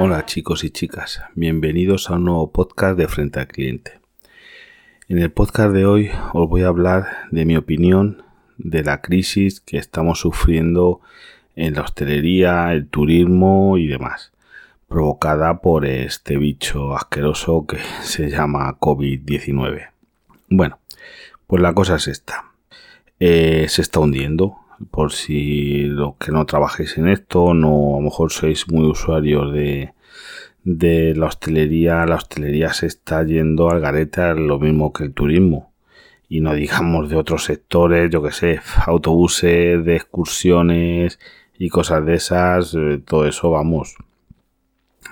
Hola chicos y chicas, bienvenidos a un nuevo podcast de Frente al Cliente. En el podcast de hoy os voy a hablar de mi opinión de la crisis que estamos sufriendo en la hostelería, el turismo y demás, provocada por este bicho asqueroso que se llama COVID-19. Bueno, pues la cosa es esta. Eh, se está hundiendo, por si los que no trabajéis en esto, no, a lo mejor sois muy usuarios de, de la hostelería, la hostelería se está yendo al gareta lo mismo que el turismo. Y no digamos de otros sectores, yo que sé, autobuses, de excursiones y cosas de esas, eh, todo eso, vamos.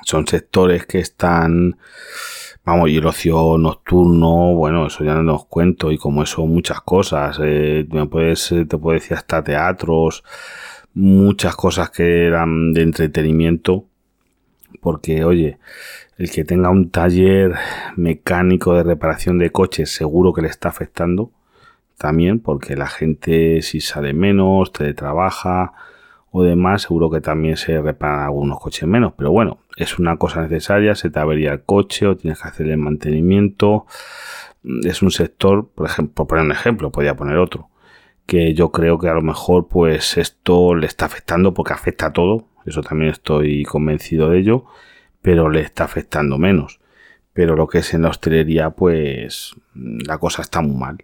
Son sectores que están Vamos, y el ocio nocturno, bueno, eso ya no os cuento, y como eso muchas cosas, eh, puedes, eh, te puedo decir hasta teatros, muchas cosas que eran de entretenimiento, porque oye, el que tenga un taller mecánico de reparación de coches seguro que le está afectando también, porque la gente si sale menos, teletrabaja, o demás, seguro que también se reparan algunos coches menos. Pero bueno, es una cosa necesaria, se te avería el coche o tienes que hacer el mantenimiento. Es un sector, por ejemplo, por poner un ejemplo, podría poner otro, que yo creo que a lo mejor pues esto le está afectando porque afecta a todo, eso también estoy convencido de ello, pero le está afectando menos. Pero lo que es en la hostelería, pues la cosa está muy mal.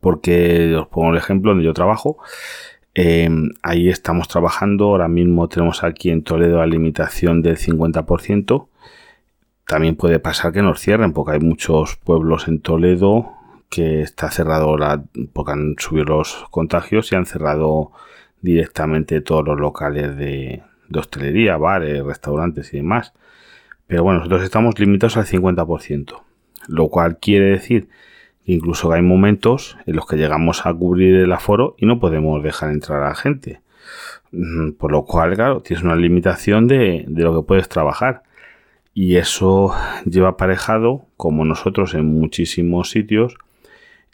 Porque os pongo el ejemplo donde yo trabajo, Em, ahí estamos trabajando. Ahora mismo tenemos aquí en Toledo la limitación del 50%. También puede pasar que nos cierren porque hay muchos pueblos en Toledo que está cerrado la, porque han subido los contagios y han cerrado directamente todos los locales de, de hostelería, bares, restaurantes y demás. Pero bueno, nosotros estamos limitados al 50%, lo cual quiere decir Incluso hay momentos en los que llegamos a cubrir el aforo y no podemos dejar entrar a la gente. Mm, por lo cual, claro, tienes una limitación de, lo que puedes trabajar. Y eso lleva aparejado, como nosotros en muchísimos sitios,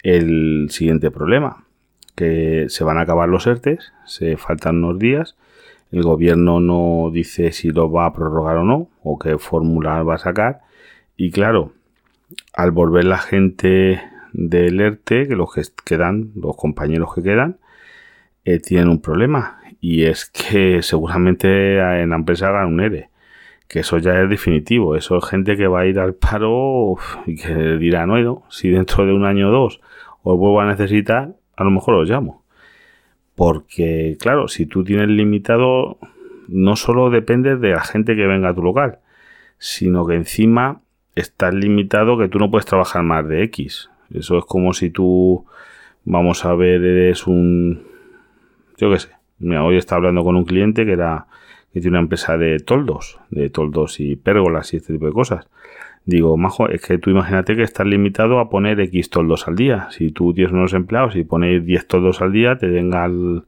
el siguiente problema. Que se van a acabar los ERTES, se faltan unos días, el gobierno no dice si lo va a prorrogar o no, o qué fórmula va a sacar. Y claro, al volver la gente del ERTE, que los que quedan, los compañeros que quedan, eh, tienen un problema. Y es que seguramente en la empresa hagan un ERE. Que eso ya es definitivo. Eso es gente que va a ir al paro y que dirá, no, si dentro de un año o dos os vuelvo a necesitar, a lo mejor os llamo. Porque, claro, si tú tienes limitado, no solo depende de la gente que venga a tu local, sino que encima estás limitado que tú no puedes trabajar más de X. Eso es como si tú, vamos a ver, eres un, yo qué sé, mira, hoy está hablando con un cliente que era, que tiene una empresa de toldos, de toldos y pérgolas y este tipo de cosas. Digo, majo, es que tú imagínate que estás limitado a poner X toldos al día. Si tú tienes unos empleados y pones 10 toldos al día, te venga el,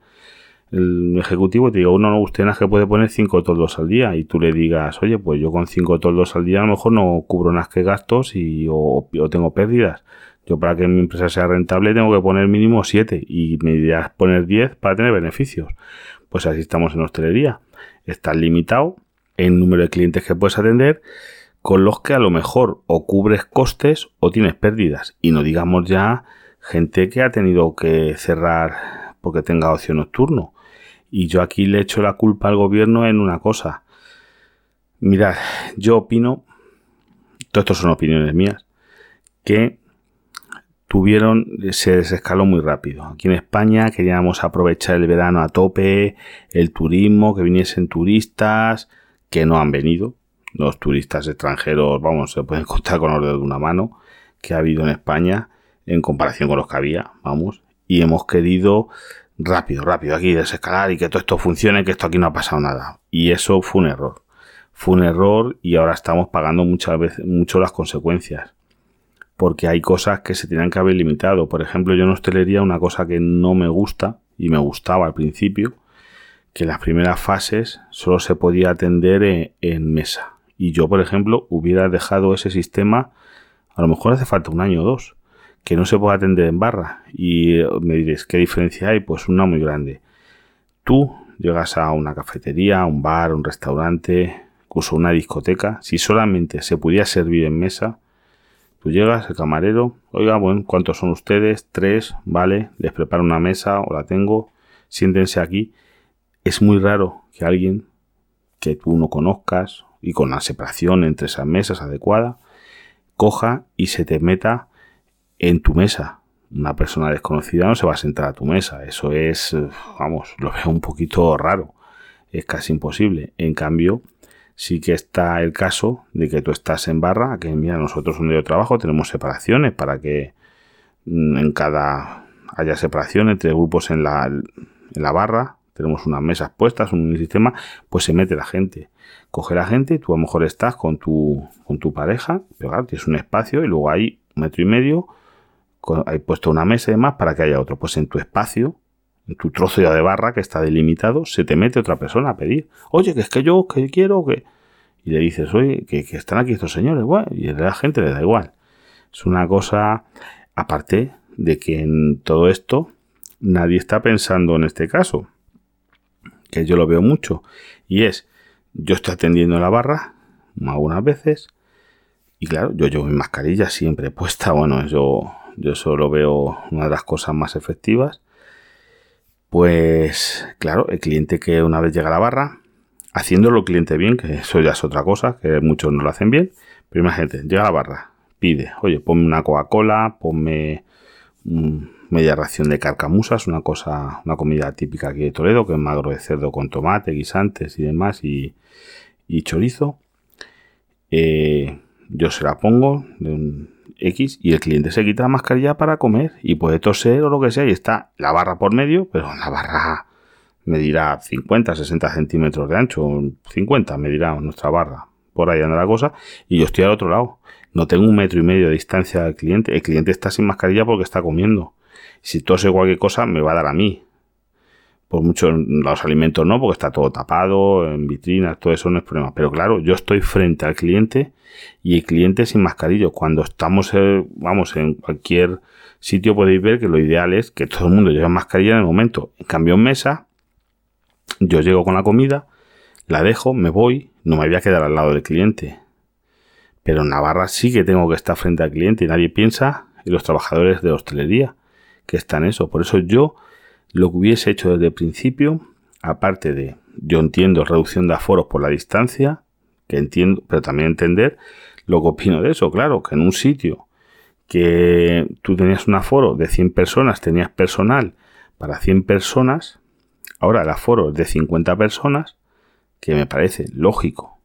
ejecutivo y te diga, uno no, usted nada que puede poner 5 toldos al día. Y tú le digas, oye, pues yo con 5 toldos al día a lo mejor no cubro nada que gastos y, o tengo pérdidas. Yo para que mi empresa sea rentable tengo que poner mínimo 7 y me dirás poner 10 para tener beneficios. Pues así estamos en hostelería. Estás limitado en número de clientes que puedes atender con los que a lo mejor o cubres costes o tienes pérdidas. Y no digamos ya gente que ha tenido que cerrar porque tenga ocio nocturno. Y yo aquí le echo la culpa al gobierno en una cosa. Mirad, yo opino, todo esto son opiniones mías, que tuvieron, se desescaló muy rápido. Aquí en España queríamos aprovechar el verano a tope, el turismo, que viniesen turistas, que no han venido. Los turistas extranjeros, vamos, se pueden contar con los dedos de una mano, que ha habido en España en comparación con los que había, vamos. Y hemos querido rápido, rápido aquí desescalar y que todo esto funcione, que esto aquí no ha pasado nada. Y eso fue un error. Fue un error y ahora estamos pagando muchas veces, mucho las consecuencias porque hay cosas que se tenían que haber limitado. Por ejemplo, yo en hostelería una cosa que no me gusta y me gustaba al principio, que en las primeras fases solo se podía atender en, mesa. Y yo, por ejemplo, hubiera dejado ese sistema, a lo mejor hace falta un año o dos, que no se puede atender en barra. Y eh, me diréis, ¿qué diferencia hay? Pues una muy grande. Tú llegas a una cafetería, a un bar, un restaurante, incluso una discoteca, si solamente se pudiera servir en mesa, tú llegas, el camarero, oiga, bueno, ¿cuántos son ustedes? Tres, vale, les preparo una mesa o la tengo, siéntense aquí. Es muy raro que alguien que tú no conozcas y con la separación entre esas mesas adecuada, coja y se te meta en tu mesa. Una persona desconocida no se va a sentar a tu mesa. Eso es, vamos, lo veo un poquito raro. Es casi imposible. En cambio, sí que está el caso de que tú estás en barra, que mira, nosotros donde yo trabajo tenemos separaciones para que mm, en cada haya separación entre grupos en la, en la barra, tenemos unas mesas puestas, un sistema, pues se mete la gente. Coge la gente, tú a lo mejor estás con tu, con tu pareja, pero claro, tienes un espacio y luego hay un metro y medio, hay puesto una mesa y demás para que haya otro. Pues en tu espacio, tu trozo ya de barra que está delimitado, se te mete otra persona a pedir, oye, que es que yo, que quiero, que... Y le dices, oye, que, están aquí estos señores, bueno, y la gente le da igual. Es una cosa, aparte de que en todo esto nadie está pensando en este caso, que yo lo veo mucho, y es, yo estoy atendiendo la barra algunas veces, y claro, yo llevo mi mascarilla siempre puesta, bueno, yo, yo solo veo una de las cosas más efectivas, pues claro, el cliente que una vez llega a la barra, haciéndolo cliente bien, que eso ya es otra cosa, que muchos no lo hacen bien, pero imagínate, llega a la barra, pide, oye, ponme una Coca-Cola, ponme media ración de carcamusas, una cosa, una comida típica aquí de Toledo, que es magro de cerdo con tomate, guisantes y demás, y, chorizo. Eh, yo se la pongo de un, Y el cliente se quita la mascarilla para comer y puede toser o lo que sea y está la barra por medio, pero la barra medirá 50, 60 centímetros de ancho, 50 medirá nuestra barra, por ahí anda la cosa, y yo estoy al otro lado. No tengo un metro y medio de distancia del cliente, el cliente está sin mascarilla porque está comiendo. Si tose cualquier cosa, me va a dar a mí. Por mucho los alimentos no, porque está todo tapado, en vitrinas, todo eso no es problema. Pero claro, yo estoy frente al cliente y el cliente sin mascarilla. Cuando estamos, eh, vamos, en cualquier sitio podéis ver que lo ideal es que todo el mundo lleve mascarilla en el momento. En cambio, en mesa, yo llego con la comida, la dejo, me voy, no me voy a quedar al lado del cliente. Pero en Navarra sí que tengo que estar frente al cliente y nadie piensa en los trabajadores de hostelería que están eso. Por eso yo lo que hubiese hecho desde el principio, aparte de, yo entiendo reducción de aforos por la distancia, que entiendo, pero también entender lo que opino de eso, claro, que en un sitio que tú tenías un aforo de 100 personas, tenías personal para 100 personas, ahora el aforo es de 50 personas, que me parece lógico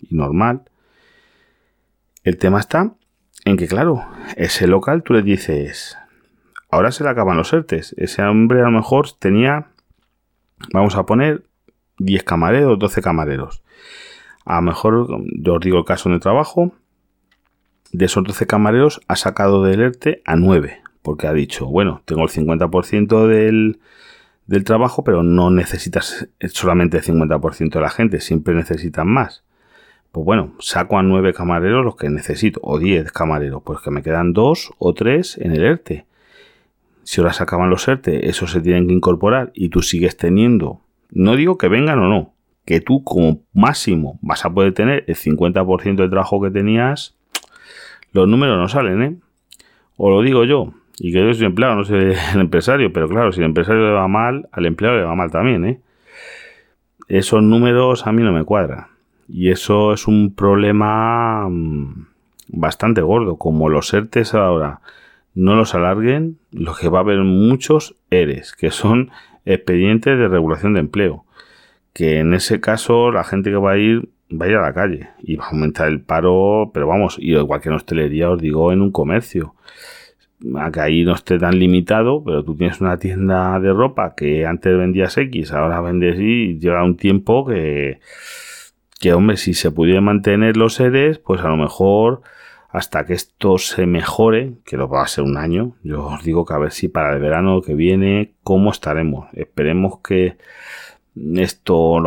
y normal. El tema está en que, claro, ese local tú le dices, ahora se le acaban los ERTES. Ese hombre a lo mejor tenía, vamos a poner, 10 camareros, 12 camareros. A lo mejor, yo os digo el caso de trabajo, de esos 12 camareros ha sacado del ERTE a 9, porque ha dicho, bueno, tengo el 50% del, del trabajo, pero no necesitas solamente el 50% de la gente, siempre necesitan más. Pues bueno, saco a 9 camareros los que necesito, o 10 camareros, pues que me quedan 2 o 3 en el ERTE. Si ahora se acaban los ERTE, esos se tienen que incorporar y tú sigues teniendo, no digo que vengan o no, que tú como máximo vas a poder tener el 50% del trabajo que tenías, los números no salen, ¿eh? O lo digo yo, y que yo soy empleado, no soy el empresario, pero claro, si el empresario le va mal, al empleado le va mal también, ¿eh? Esos números a mí no me cuadran. Y eso es un problema mm, bastante gordo. Como los ERTES ahora no los alarguen, lo que va a haber muchos ERES, que son expedientes de regulación de empleo que en ese caso la gente que va a ir va a ir a la calle y va a aumentar el paro, pero vamos, igual que en hostelería os digo en un comercio. A que ahí no esté tan limitado, pero tú tienes una tienda de ropa que antes vendías X, ahora vendes Y, lleva un tiempo que, que hombre, si se pudiera mantener los seres, pues a lo mejor hasta que esto se mejore, que lo va a ser un año, yo os digo que a ver si para el verano que viene, cómo estaremos. Esperemos que esto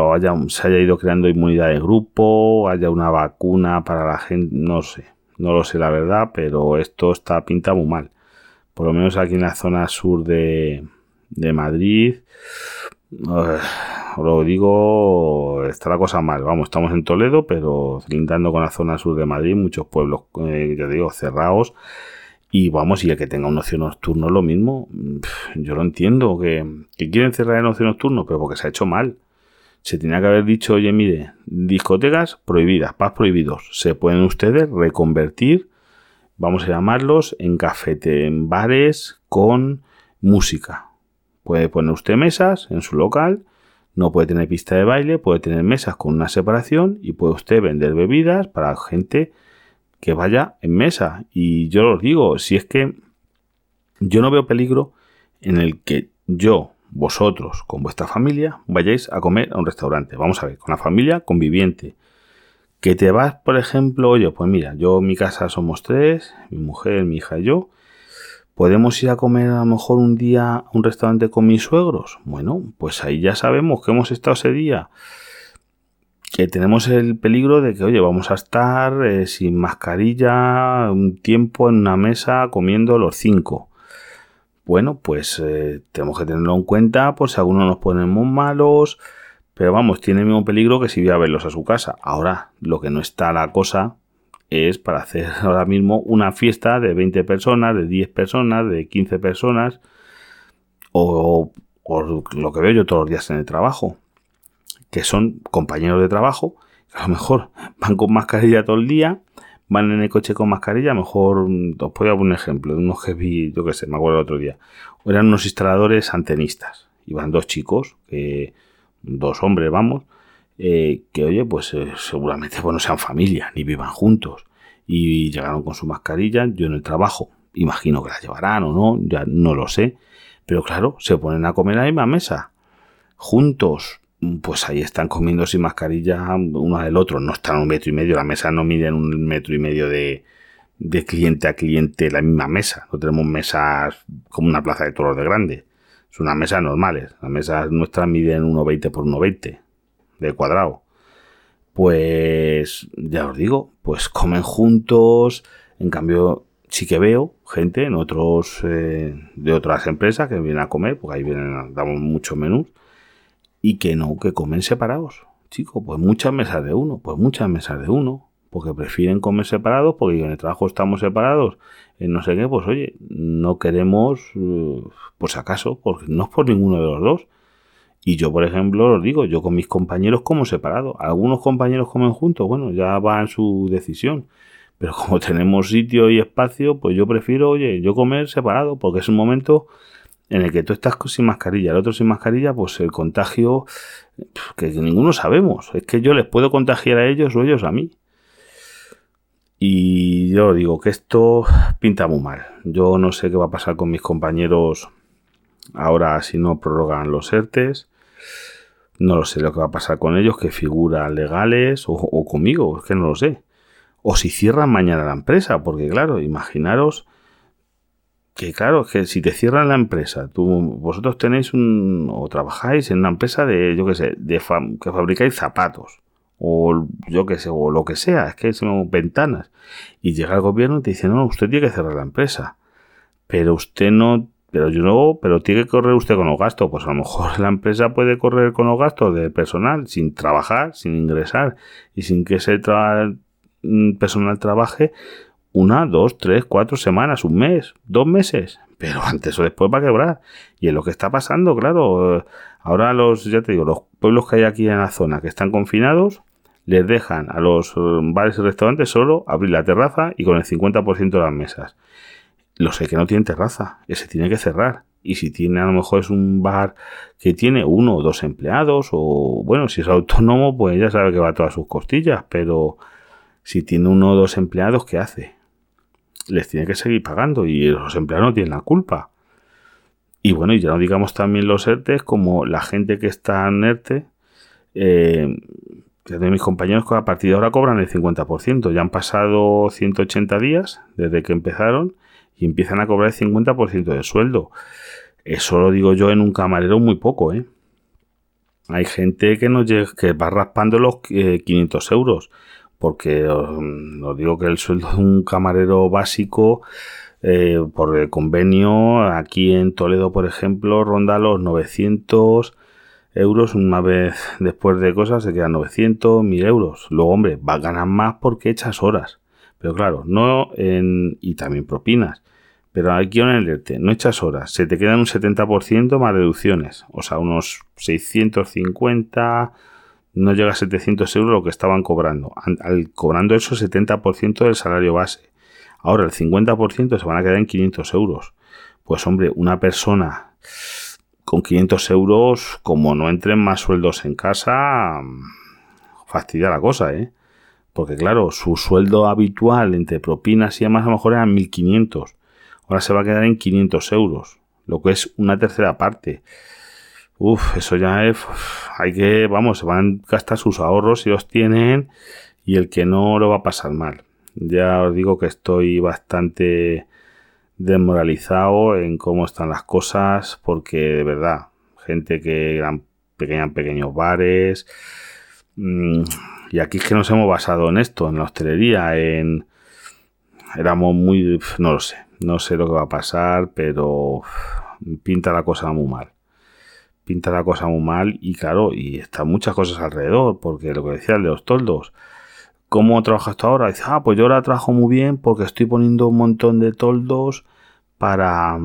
se haya ido creando inmunidad de grupo, haya una vacuna para la gente, no sé, no lo sé la verdad, pero esto está pintado muy mal. Por lo menos aquí en la zona sur de, de Madrid, lo digo, está la cosa mal. Vamos, estamos en Toledo, pero lindando con la zona sur de Madrid, muchos pueblos, eh, ya digo, cerrados. Y vamos, y el que tenga un ocio nocturno lo mismo. Yo lo entiendo, que, que quieren cerrar el ocio nocturno, pero porque se ha hecho mal. Se tenía que haber dicho, oye, mire, discotecas prohibidas, paz prohibidos. Se pueden ustedes reconvertir, vamos a llamarlos, en cafete, en bares con música. Puede poner usted mesas en su local, no puede tener pista de baile, puede tener mesas con una separación y puede usted vender bebidas para gente que vaya en mesa. Y yo os digo, si es que yo no veo peligro en el que yo, vosotros, con vuestra familia, vayáis a comer a un restaurante. Vamos a ver, con la familia conviviente. Que te vas, por ejemplo, oye, pues mira, yo en mi casa somos tres, mi mujer, mi hija y yo. ¿Podemos ir a comer a lo mejor un día a un restaurante con mis suegros? Bueno, pues ahí ya sabemos que hemos estado ese día que tenemos el peligro de que, oye, vamos a estar eh, sin mascarilla un tiempo en una mesa comiendo los cinco. Bueno, pues eh, tenemos que tenerlo en cuenta por si algunos nos ponemos malos, pero vamos, tiene el mismo peligro que si voy a verlos a su casa. Ahora, lo que no está la cosa es para hacer ahora mismo una fiesta de 20 personas, de 10 personas, de 15 personas, o, o lo que veo yo todos los días en el trajo que son compañeros de trabajo, que a lo mejor van con mascarilla todo el día, van en el coche con mascarilla, a lo mejor mm, os voy a poner un ejemplo de unos que vi, yo que sé, me acuerdo el otro día, eran unos instaladores antenistas, iban dos chicos, dos hombres, vamos, eh, que oye, pues eh, seguramente no sean familia, ni vivan juntos, y llegaron con su mascarilla, yo en el trabajo, imagino que la llevarán o no, ya no lo sé, pero claro, se ponen a comer a la misma mesa, juntos, pues ahí están comiendo sin mascarilla uno del otro. No están un metro y medio, la mesa no mide en un metro y medio de, cliente a cliente la misma mesa. No tenemos mesas como una plaza de toros de grande. Son unas mesas normales. Las mesas nuestras miden 1,20 por 1,20 de cuadrado. Pues ya os digo, pues comen juntos. En cambio, sí que veo gente en otros eh, de otras empresas que vienen a comer, porque ahí vienen, damos muchos menús y que no, que comen separados. Chico, pues muchas mesas de uno, pues muchas mesas de uno, porque prefieren comer separados, porque en el trabajo estamos separados, en no sé qué, pues oye, no queremos, pues acaso, porque no es por ninguno de los dos. Y yo, por ejemplo, os digo, yo con mis compañeros como separado. Algunos compañeros comen juntos, bueno, ya va en su decisión. Pero como tenemos sitio y espacio, pues yo prefiero, oye, yo comer separado, porque es un momento en el que tú estás sin mascarilla, el otro sin mascarilla, pues el contagio que ninguno sabemos. Es que yo les puedo contagiar a ellos o ellos a mí. Y yo digo que esto pinta muy mal. Yo no sé qué va a pasar con mis compañeros ahora si no prorrogan los ERTES. No lo sé lo que va a pasar con ellos, que figuran legales, o, o conmigo, es que no lo sé. O si cierran mañana la empresa, porque claro, imaginaros que claro, que si te cierran la empresa, tú, vosotros tenéis un, o trabajáis en una empresa de, yo qué sé, de que fabricáis zapatos, o yo qué sé, o lo que sea, es que son ventanas, y llega el gobierno y te dice, no, usted tiene que cerrar la empresa, pero usted no, pero yo no, pero tiene que correr usted con los gastos, pues a lo mejor la empresa puede correr con los gastos de personal, sin trabajar, sin ingresar, y sin que ese mm, personal trabaje, una, dos, tres, cuatro semanas, un mes, dos meses. Pero antes o después va a quebrar. Y es lo que está pasando, claro. Ahora los, ya te digo, los pueblos que hay aquí en la zona que están confinados, les dejan a los eh, bares y restaurantes solo abrir la terraza y con el 50% de las mesas. Los que no tienen terraza, ese tiene que cerrar. Y si tiene, a lo mejor es un bar que tiene uno o dos empleados, o bueno, si es autónomo, pues ya sabe que va a todas sus costillas, pero si tiene uno o dos empleados, ¿qué hace? les tiene que seguir pagando y los empleados no tienen la culpa. Y bueno, y ya no digamos también los ERTE, como la gente que está en ERTE, eh, de mis compañeros que a partir de ahora cobran el 50%. Ya han pasado 180 días desde que empezaron y empiezan a cobrar el 50% de sueldo. Eso lo digo yo en un camarero muy poco, ¿eh? Hay gente que, va raspando los 500 eh, euros porque os, digo que el sueldo de un camarero básico eh, por el convenio aquí en Toledo, por ejemplo, ronda los 900, euros una vez después de cosas se quedan 900, 1000 euros. Luego, hombre, va a ganar más porque echas horas. Pero claro, no en... y también propinas. Pero aquí en el no echas horas, se te quedan un 70% más deducciones. O sea, unos 650, no llega a 700 euros lo que estaban cobrando. Al, cobrando eso 70% del salario base. Ahora el 50% se van a quedar en 500 euros. Pues hombre, una persona con 500 euros, como no entren más sueldos en casa, fastidia la cosa, ¿eh? Porque claro, su sueldo habitual entre propinas y demás a lo mejor eran 1500 ahora se va a quedar en 500 euros, lo que es una tercera parte. Uf, eso ya es, hay que, vamos, se van a gastar sus ahorros si los tienen y el que no lo va a pasar mal. Ya os digo que estoy bastante desmoralizado en cómo están las cosas porque de verdad, gente que eran pequeños, pequeños bares, mm, y aquí es que nos hemos basado en esto, en la hostelería, en... Éramos muy... no lo sé, no sé lo que va a pasar, pero pinta la cosa muy mal. Pinta la cosa muy mal y claro, y están muchas cosas alrededor, porque lo que decía el de los toldos. ¿Cómo trabajas tú ahora? Dice, ah, pues yo ahora trabajo muy bien porque estoy poniendo un montón de toldos para,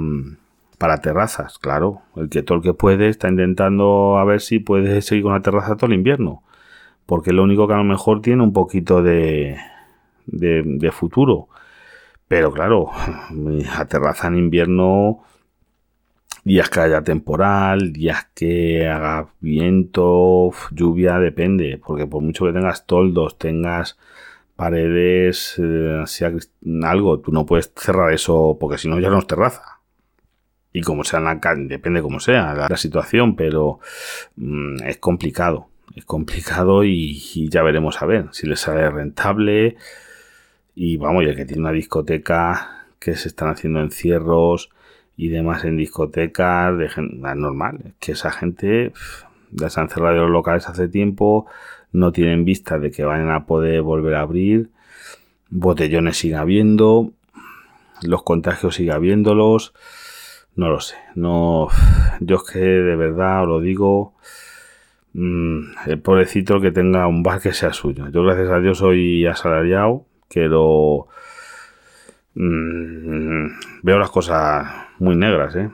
para terrazas. Claro, el que todo el que puede está intentando a ver si puede seguir con la terraza todo el invierno. Porque lo único que a lo mejor tiene un poquito de, futuro pero claro, a terraza en invierno, días que haya temporal, días que haga viento, lluvia, depende, porque por mucho que tengas toldos, tengas paredes, eh, sea algo, tú no puedes cerrar eso porque si no ya no es terraza. Y como sea la depende como sea la, situación, pero mm, es complicado. Es complicado y, ya veremos a ver si les sale rentable. Y vamos, ya que tiene una discoteca que se están haciendo encierros y demás en discotecas, de ah, normal, que esa gente ya se han cerrado los locales hace tiempo, no tienen vista de que vayan a poder volver a abrir, botellones sigue habiendo, los contagios sigue habiéndolos, no lo sé, no, yo es que de verdad os lo digo, mm, el pobrecito que tenga un bar que sea suyo, yo gracias a Dios soy asalariado, pero mm, veo las cosas muy negras, ¿eh?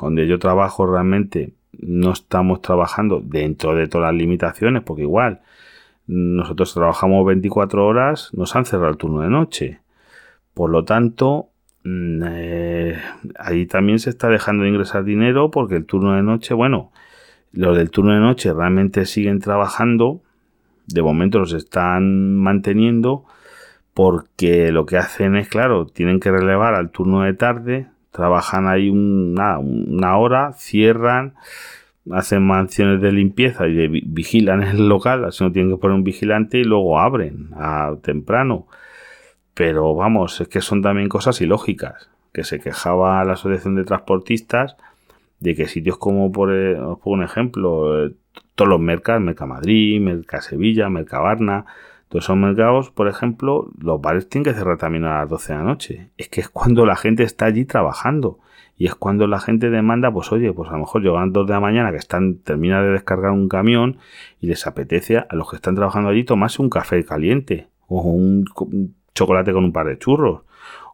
Donde yo trabajo realmente no estamos trabajando dentro de todas las limitaciones, porque igual nosotros trabajamos 24 horas, nos han cerrado el turno de noche. Por lo tanto, mm, eh, ahí también se está dejando de ingresar dinero porque el turno de noche, bueno, los del turno de noche realmente siguen trabajando, de momento los están manteniendo, porque lo que hacen es, claro, tienen que relevar al turno de tarde, trabajan ahí una, una hora, cierran, hacen mansiones de limpieza y vigilan el local, así no tienen que poner un vigilante y luego abren a temprano. Pero vamos, es que son también cosas ilógicas, que se quejaba la Asociación de Transportistas de que sitios como, por, eh, os pongo un ejemplo, eh, todos los mercados, Mercamadrid, Mercasevilla, Mercabarna, todos esos mercados, por ejemplo, los bares tienen que cerrar también a las 12 de la noche. Es que es cuando la gente está allí trabajando. Y es cuando la gente demanda, pues oye, pues a lo mejor llegan dos de la mañana que están, termina de descargar un camión y les apetece a los que están trabajando allí tomarse un café caliente o un, chocolate con un par de churros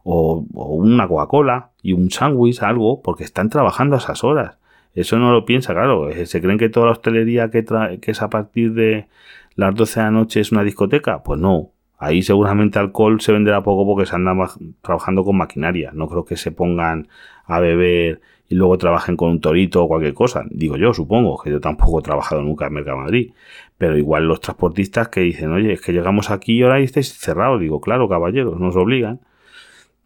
o, una Coca-Cola y un sándwich, algo, porque están trabajando a esas horas. Eso no lo piensa, claro. Eh, se creen que toda la hostelería que, que es a partir de las 12 de la noche es una discoteca? Pues no. Ahí seguramente alcohol se venderá poco porque se andan trabajando con maquinaria. No creo que se pongan a beber y luego trabajen con un torito o cualquier cosa. Digo yo, supongo, que yo tampoco he trabajado nunca en Mercamadrid. Pero igual los transportistas que dicen, oye, es que llegamos aquí y ahora estáis cerrados. Digo, claro, caballeros, nos obligan.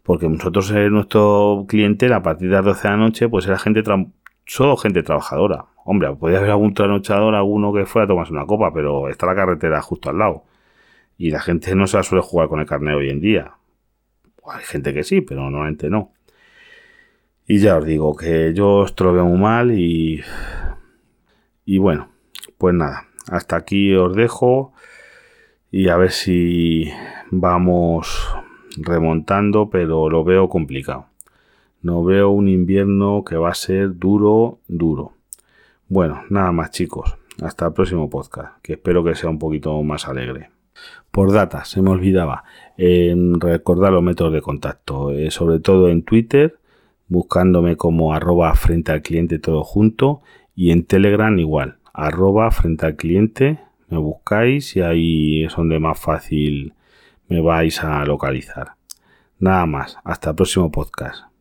Porque nosotros, en nuestro cliente, a partir de las 12 de la noche, pues era gente, solo gente trabajadora. Hombre, podía haber algún trasnochador, alguno que fuera a tomarse una copa, pero está la carretera justo al lado. Y la gente no se la suele jugar con el carnet hoy en día. hay gente que sí, pero normalmente no. Y ya os digo que yo esto lo muy mal y. Y bueno, pues nada. Hasta aquí os dejo. Y a ver si vamos remontando, pero lo veo complicado. No veo un invierno que va a ser duro, duro Bueno, nada más chicos. Hasta el próximo podcast, que espero que sea un poquito más alegre. Por data, se me olvidaba recordar los métodos de contacto, eh, sobre todo en Twitter, buscándome como arroba frente al cliente todo junto y en Telegram igual, arroba frente al cliente, me buscáis y ahí es donde más fácil me vais a localizar. Nada más, hasta el próximo podcast.